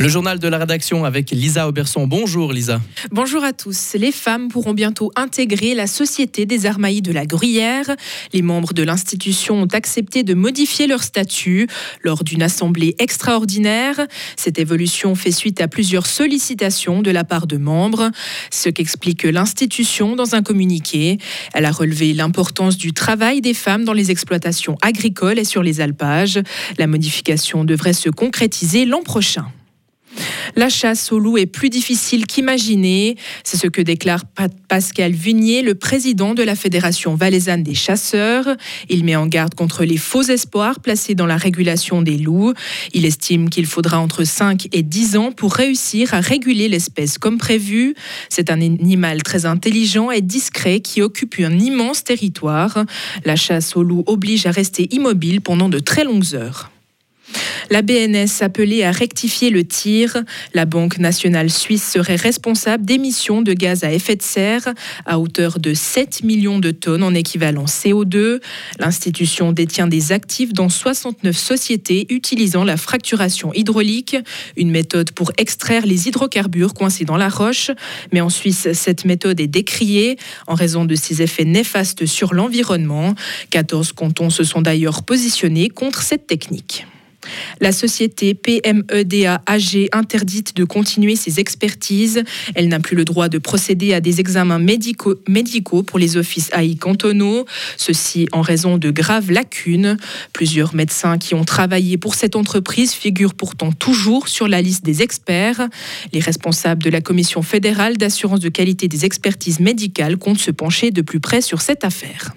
Le journal de la rédaction avec Lisa Auberson. Bonjour Lisa. Bonjour à tous. Les femmes pourront bientôt intégrer la Société des Armailles de la Gruyère. Les membres de l'institution ont accepté de modifier leur statut lors d'une assemblée extraordinaire. Cette évolution fait suite à plusieurs sollicitations de la part de membres, ce qu'explique l'institution dans un communiqué. Elle a relevé l'importance du travail des femmes dans les exploitations agricoles et sur les alpages. La modification devrait se concrétiser l'an prochain. La chasse au loup est plus difficile qu'imaginé. C'est ce que déclare Pascal Vunier, le président de la Fédération valaisanne des chasseurs. Il met en garde contre les faux espoirs placés dans la régulation des loups. Il estime qu'il faudra entre 5 et 10 ans pour réussir à réguler l'espèce comme prévu. C'est un animal très intelligent et discret qui occupe un immense territoire. La chasse au loup oblige à rester immobile pendant de très longues heures. La BNS appelée à rectifier le tir. La Banque nationale suisse serait responsable d'émissions de gaz à effet de serre à hauteur de 7 millions de tonnes en équivalent CO2. L'institution détient des actifs dans 69 sociétés utilisant la fracturation hydraulique, une méthode pour extraire les hydrocarbures coincés dans la roche. Mais en Suisse, cette méthode est décriée en raison de ses effets néfastes sur l'environnement. 14 cantons se sont d'ailleurs positionnés contre cette technique. La société PMEDA AG interdite de continuer ses expertises. Elle n'a plus le droit de procéder à des examens médicaux, médicaux pour les offices AI cantonaux, ceci en raison de graves lacunes. Plusieurs médecins qui ont travaillé pour cette entreprise figurent pourtant toujours sur la liste des experts. Les responsables de la Commission fédérale d'assurance de qualité des expertises médicales comptent se pencher de plus près sur cette affaire.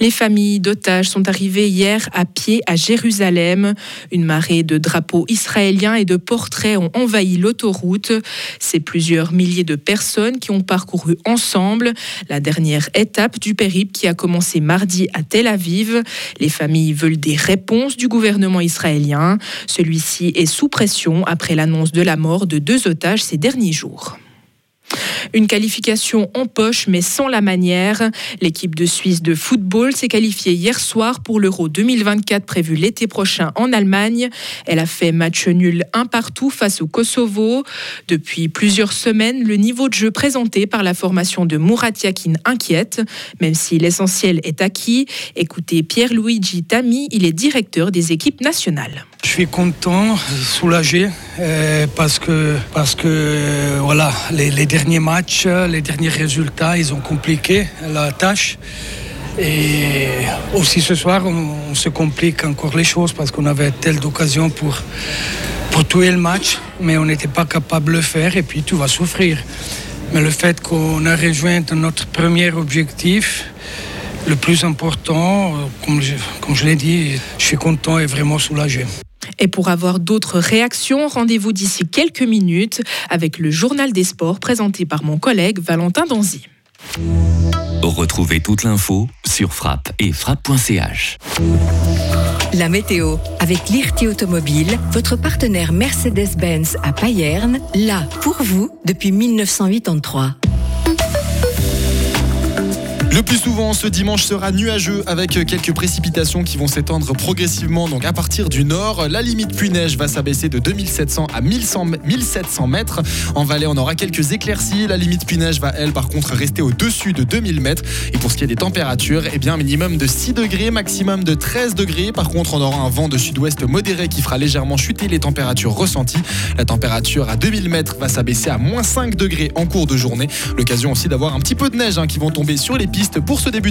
Les familles d'otages sont arrivées hier à pied à Jérusalem. Une marée de drapeaux israéliens et de portraits ont envahi l'autoroute. C'est plusieurs milliers de personnes qui ont parcouru ensemble la dernière étape du périple qui a commencé mardi à Tel Aviv. Les familles veulent des réponses du gouvernement israélien. Celui-ci est sous pression après l'annonce de la mort de deux otages ces derniers jours. Une qualification en poche mais sans la manière. L'équipe de Suisse de football s'est qualifiée hier soir pour l'Euro 2024 prévu l'été prochain en Allemagne. Elle a fait match nul un partout face au Kosovo. Depuis plusieurs semaines, le niveau de jeu présenté par la formation de Murat Yakin inquiète, même si l'essentiel est acquis. Écoutez Pierre-Luigi Tami, il est directeur des équipes nationales. Je suis content, soulagé, euh, parce que, parce que euh, voilà, les, les derniers matchs, les derniers résultats, ils ont compliqué la tâche. Et aussi ce soir, on, se complique encore les choses parce qu'on avait telle d'occasion pour, pour tuer le match, mais on n'était pas capable de le faire et puis tout va souffrir. Mais le fait qu'on a rejoint notre premier objectif, le plus important, comme je, comme je l'ai dit, je suis content et vraiment soulagé. Et pour avoir d'autres réactions, rendez-vous d'ici quelques minutes avec le journal des sports présenté par mon collègue Valentin Danzy. Retrouvez toute l'info sur frappe et frappe.ch. La météo avec l'IRT Automobile, votre partenaire Mercedes-Benz à Payerne, là pour vous depuis 1983. Le plus souvent, ce dimanche sera nuageux avec quelques précipitations qui vont s'étendre progressivement. Donc à partir du nord, la limite pluie-neige va s'abaisser de 2700 à 1100, 1700 mètres. En Valais, on aura quelques éclaircies. La limite pluie-neige va, elle, par contre, rester au-dessus de 2000 mètres. Et pour ce qui est des températures, eh bien, minimum de 6 degrés, maximum de 13 degrés. Par contre, on aura un vent de sud-ouest modéré qui fera légèrement chuter les températures ressenties. La température à 2000 mètres va s'abaisser à moins 5 degrés en cours de journée. L'occasion aussi d'avoir un petit peu de neige hein, qui vont tomber sur les pistes pour ce début de